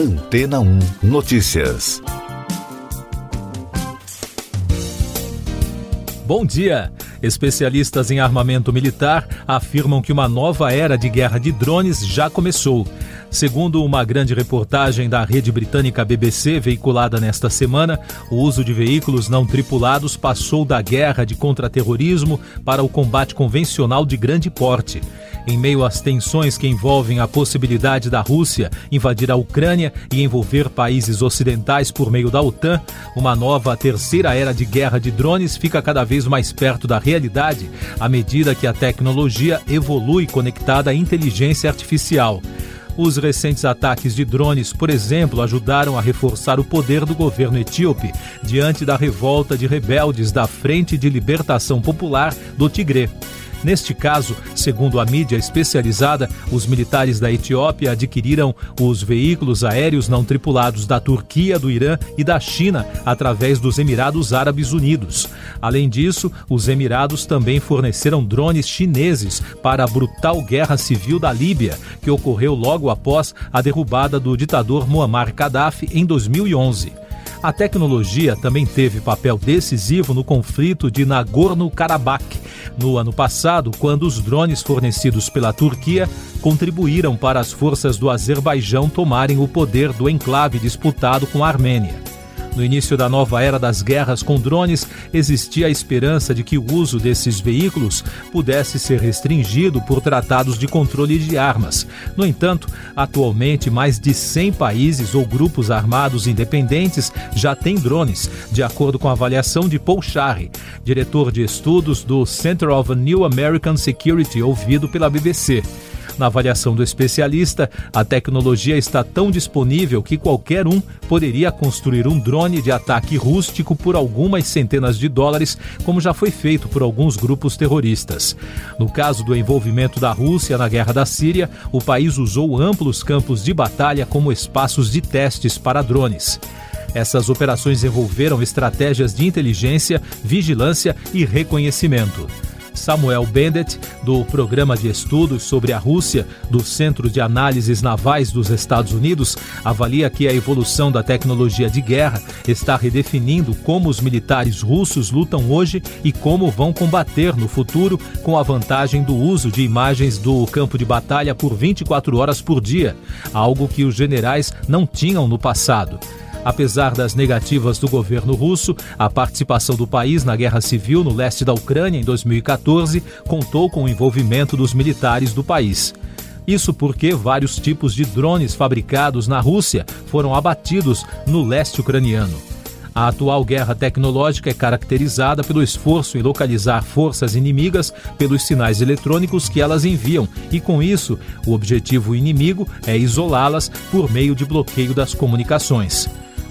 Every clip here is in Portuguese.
Antena 1 Notícias. Bom dia! Especialistas em armamento militar afirmam que uma nova era de guerra de drones já começou. Segundo uma grande reportagem da rede britânica BBC, veiculada nesta semana, o uso de veículos não tripulados passou da guerra de contra-terrorismo para o combate convencional de grande porte. Em meio às tensões que envolvem a possibilidade da Rússia invadir a Ucrânia e envolver países ocidentais por meio da OTAN, uma nova terceira era de guerra de drones fica cada vez mais perto da realidade à medida que a tecnologia evolui conectada à inteligência artificial. Os recentes ataques de drones, por exemplo, ajudaram a reforçar o poder do governo etíope diante da revolta de rebeldes da Frente de Libertação Popular do Tigre. Neste caso, segundo a mídia especializada, os militares da Etiópia adquiriram os veículos aéreos não tripulados da Turquia, do Irã e da China através dos Emirados Árabes Unidos. Além disso, os Emirados também forneceram drones chineses para a brutal guerra civil da Líbia, que ocorreu logo após a derrubada do ditador Muammar Gaddafi em 2011. A tecnologia também teve papel decisivo no conflito de Nagorno-Karabakh, no ano passado, quando os drones fornecidos pela Turquia contribuíram para as forças do Azerbaijão tomarem o poder do enclave disputado com a Armênia. No início da nova era das guerras com drones, existia a esperança de que o uso desses veículos pudesse ser restringido por tratados de controle de armas. No entanto, atualmente, mais de 100 países ou grupos armados independentes já têm drones, de acordo com a avaliação de Paul Charre, diretor de estudos do Center of New American Security, ouvido pela BBC. Na avaliação do especialista, a tecnologia está tão disponível que qualquer um poderia construir um drone de ataque rústico por algumas centenas de dólares, como já foi feito por alguns grupos terroristas. No caso do envolvimento da Rússia na guerra da Síria, o país usou amplos campos de batalha como espaços de testes para drones. Essas operações envolveram estratégias de inteligência, vigilância e reconhecimento. Samuel Bennett, do Programa de Estudos sobre a Rússia do Centro de Análises Navais dos Estados Unidos, avalia que a evolução da tecnologia de guerra está redefinindo como os militares russos lutam hoje e como vão combater no futuro com a vantagem do uso de imagens do campo de batalha por 24 horas por dia, algo que os generais não tinham no passado. Apesar das negativas do governo russo, a participação do país na guerra civil no leste da Ucrânia em 2014 contou com o envolvimento dos militares do país. Isso porque vários tipos de drones fabricados na Rússia foram abatidos no leste ucraniano. A atual guerra tecnológica é caracterizada pelo esforço em localizar forças inimigas pelos sinais eletrônicos que elas enviam, e com isso, o objetivo inimigo é isolá-las por meio de bloqueio das comunicações.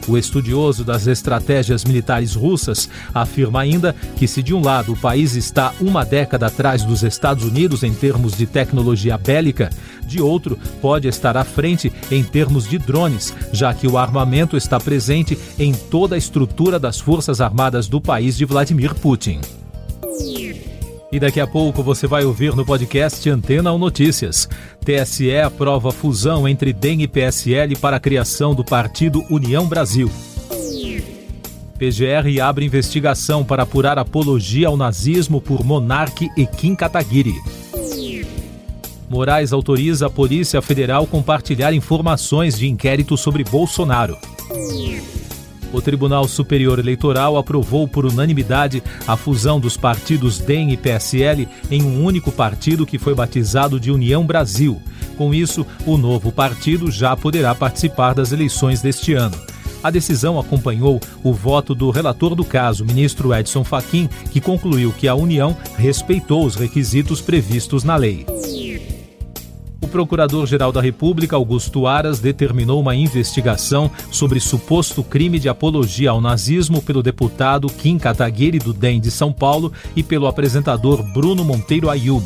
O estudioso das estratégias militares russas afirma ainda que, se de um lado o país está uma década atrás dos Estados Unidos em termos de tecnologia bélica, de outro pode estar à frente em termos de drones, já que o armamento está presente em toda a estrutura das Forças Armadas do país de Vladimir Putin. E daqui a pouco você vai ouvir no podcast Antena ou Notícias. TSE aprova fusão entre DEM e PSL para a criação do partido União Brasil. PGR abre investigação para apurar apologia ao nazismo por Monarque e Kim Kataguiri. Moraes autoriza a Polícia Federal compartilhar informações de inquérito sobre Bolsonaro. O Tribunal Superior Eleitoral aprovou por unanimidade a fusão dos partidos DEM e PSL em um único partido que foi batizado de União Brasil. Com isso, o novo partido já poderá participar das eleições deste ano. A decisão acompanhou o voto do relator do caso, ministro Edson Fachin, que concluiu que a União respeitou os requisitos previstos na lei. Procurador-Geral da República, Augusto Aras, determinou uma investigação sobre suposto crime de apologia ao nazismo pelo deputado Kim Kataguiri, do DEM de São Paulo, e pelo apresentador Bruno Monteiro Ayub.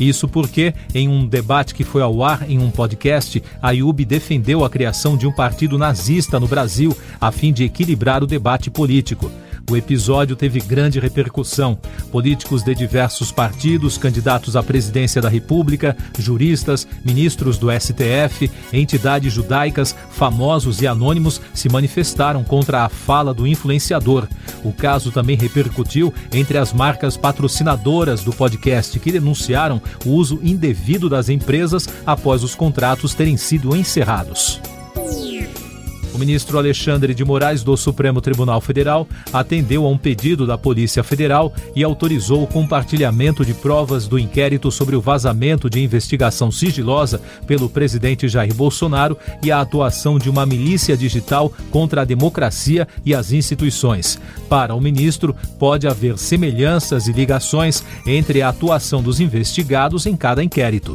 Isso porque, em um debate que foi ao ar em um podcast, Ayub defendeu a criação de um partido nazista no Brasil, a fim de equilibrar o debate político. O episódio teve grande repercussão. Políticos de diversos partidos, candidatos à presidência da República, juristas, ministros do STF, entidades judaicas, famosos e anônimos se manifestaram contra a fala do influenciador. O caso também repercutiu entre as marcas patrocinadoras do podcast que denunciaram o uso indevido das empresas após os contratos terem sido encerrados. Ministro Alexandre de Moraes do Supremo Tribunal Federal atendeu a um pedido da Polícia Federal e autorizou o compartilhamento de provas do inquérito sobre o vazamento de investigação sigilosa pelo presidente Jair Bolsonaro e a atuação de uma milícia digital contra a democracia e as instituições. Para o ministro, pode haver semelhanças e ligações entre a atuação dos investigados em cada inquérito.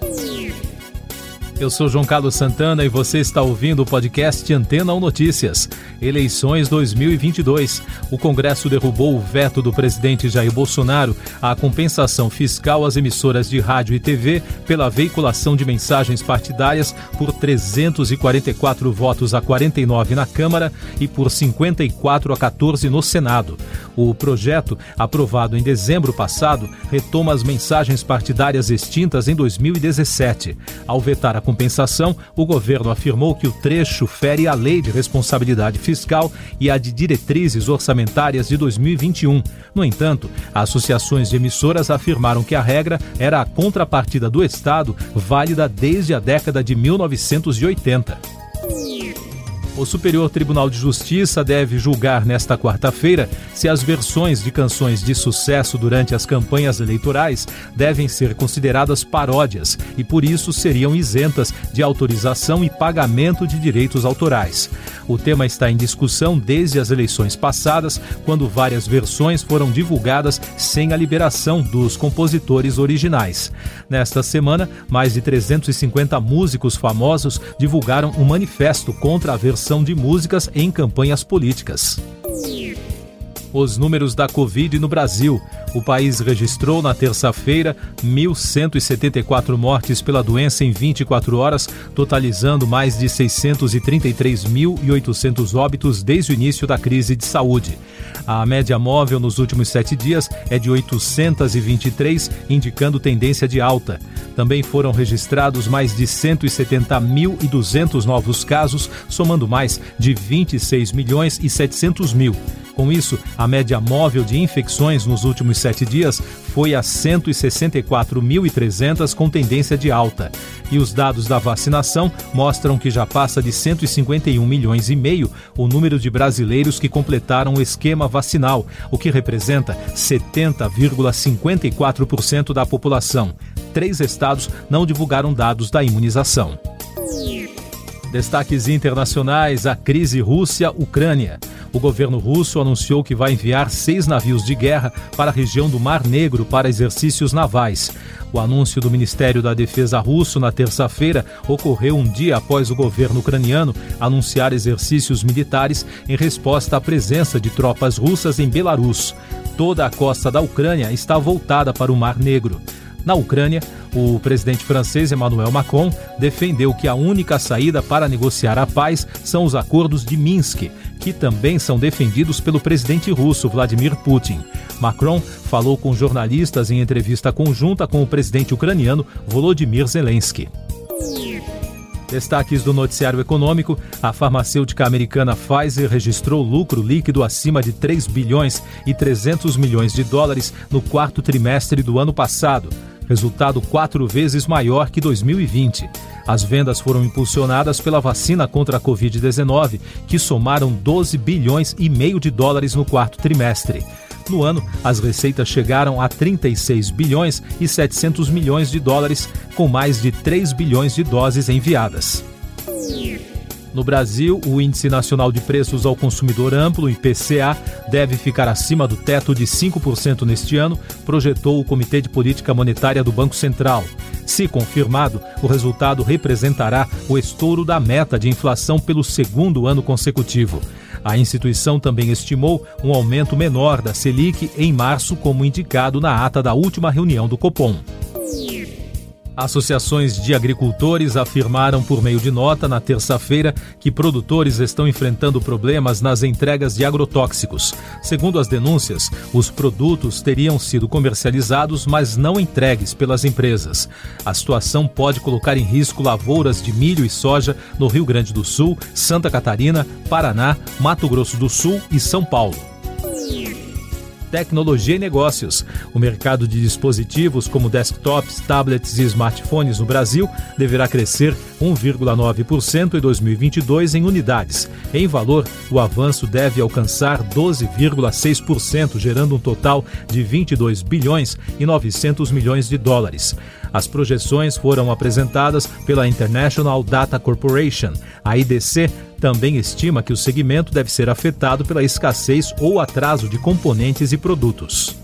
Eu sou João Carlos Santana e você está ouvindo o podcast Antena 1 Notícias. Eleições 2022. O Congresso derrubou o veto do presidente Jair Bolsonaro à compensação fiscal às emissoras de rádio e TV pela veiculação de mensagens partidárias por 344 votos a 49 na Câmara e por 54 a 14 no Senado. O projeto, aprovado em dezembro passado, retoma as mensagens partidárias extintas em 2017. Ao vetar a compensação, o governo afirmou que o trecho fere a Lei de Responsabilidade Fiscal e a de Diretrizes Orçamentárias de 2021. No entanto, associações de emissoras afirmaram que a regra era a contrapartida do Estado, válida desde a década de 1980. O Superior Tribunal de Justiça deve julgar nesta quarta-feira se as versões de canções de sucesso durante as campanhas eleitorais devem ser consideradas paródias e, por isso, seriam isentas de autorização e pagamento de direitos autorais. O tema está em discussão desde as eleições passadas, quando várias versões foram divulgadas sem a liberação dos compositores originais. Nesta semana, mais de 350 músicos famosos divulgaram um manifesto contra a versão de músicas em campanhas políticas. Os números da Covid no Brasil. O país registrou na terça-feira 1.174 mortes pela doença em 24 horas, totalizando mais de 633.800 óbitos desde o início da crise de saúde. A média móvel nos últimos sete dias é de 823, indicando tendência de alta. Também foram registrados mais de 170.200 novos casos, somando mais de 26 milhões e 700 mil. Com isso, a média móvel de infecções nos últimos sete dias foi a 164.300, com tendência de alta. E os dados da vacinação mostram que já passa de 151 milhões e meio o número de brasileiros que completaram o esquema vacinal, o que representa 70,54% da população. Três estados não divulgaram dados da imunização. Destaques internacionais: a crise Rússia-Ucrânia. O governo russo anunciou que vai enviar seis navios de guerra para a região do Mar Negro para exercícios navais. O anúncio do Ministério da Defesa russo na terça-feira ocorreu um dia após o governo ucraniano anunciar exercícios militares em resposta à presença de tropas russas em Belarus. Toda a costa da Ucrânia está voltada para o Mar Negro. Na Ucrânia, o presidente francês Emmanuel Macron defendeu que a única saída para negociar a paz são os acordos de Minsk, que também são defendidos pelo presidente russo Vladimir Putin. Macron falou com jornalistas em entrevista conjunta com o presidente ucraniano Volodymyr Zelensky. Destaques do noticiário econômico: a farmacêutica americana Pfizer registrou lucro líquido acima de 3 bilhões e 300 milhões de dólares no quarto trimestre do ano passado resultado quatro vezes maior que 2020. As vendas foram impulsionadas pela vacina contra a Covid-19, que somaram 12 bilhões e meio de dólares no quarto trimestre. No ano, as receitas chegaram a 36 bilhões e 700 milhões de dólares, com mais de 3 bilhões de doses enviadas. No Brasil, o Índice Nacional de Preços ao Consumidor Amplo, IPCA, deve ficar acima do teto de 5% neste ano, projetou o Comitê de Política Monetária do Banco Central. Se confirmado, o resultado representará o estouro da meta de inflação pelo segundo ano consecutivo. A instituição também estimou um aumento menor da Selic em março, como indicado na ata da última reunião do Copom. Associações de agricultores afirmaram por meio de nota na terça-feira que produtores estão enfrentando problemas nas entregas de agrotóxicos. Segundo as denúncias, os produtos teriam sido comercializados, mas não entregues pelas empresas. A situação pode colocar em risco lavouras de milho e soja no Rio Grande do Sul, Santa Catarina, Paraná, Mato Grosso do Sul e São Paulo tecnologia e negócios. O mercado de dispositivos como desktops, tablets e smartphones no Brasil deverá crescer 1,9% em 2022 em unidades. Em valor, o avanço deve alcançar 12,6%, gerando um total de 22 bilhões e 900 milhões de dólares. As projeções foram apresentadas pela International Data Corporation, a IDC, também estima que o segmento deve ser afetado pela escassez ou atraso de componentes e produtos.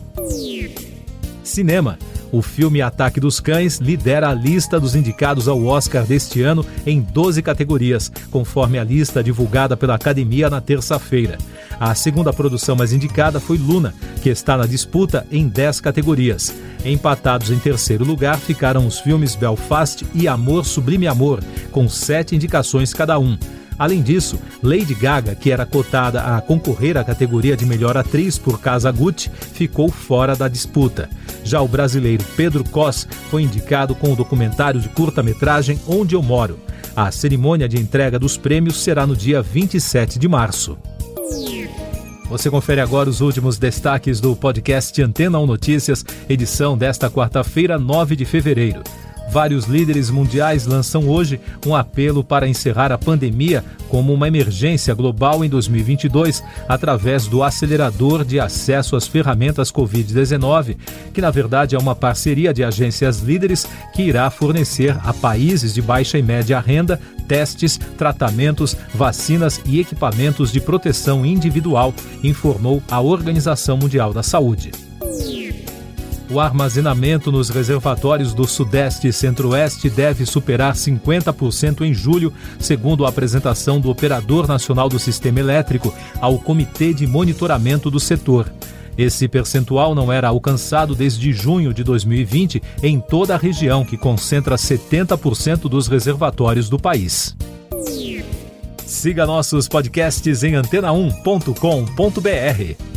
Cinema. O filme Ataque dos Cães lidera a lista dos indicados ao Oscar deste ano em 12 categorias, conforme a lista divulgada pela Academia na terça-feira. A segunda produção mais indicada foi Luna, que está na disputa em 10 categorias. Empatados em terceiro lugar ficaram os filmes Belfast e Amor Sublime Amor, com sete indicações cada um. Além disso, Lady Gaga, que era cotada a concorrer à categoria de melhor atriz por Casa Gucci, ficou fora da disputa. Já o brasileiro Pedro Cos foi indicado com o documentário de curta-metragem Onde Eu Moro. A cerimônia de entrega dos prêmios será no dia 27 de março. Você confere agora os últimos destaques do podcast Antena 1 Notícias, edição desta quarta-feira, 9 de fevereiro. Vários líderes mundiais lançam hoje um apelo para encerrar a pandemia como uma emergência global em 2022, através do acelerador de acesso às ferramentas Covid-19, que na verdade é uma parceria de agências líderes que irá fornecer a países de baixa e média renda testes, tratamentos, vacinas e equipamentos de proteção individual, informou a Organização Mundial da Saúde. O armazenamento nos reservatórios do Sudeste e Centro-Oeste deve superar 50% em julho, segundo a apresentação do Operador Nacional do Sistema Elétrico ao Comitê de Monitoramento do Setor. Esse percentual não era alcançado desde junho de 2020 em toda a região, que concentra 70% dos reservatórios do país. Siga nossos podcasts em antena1.com.br.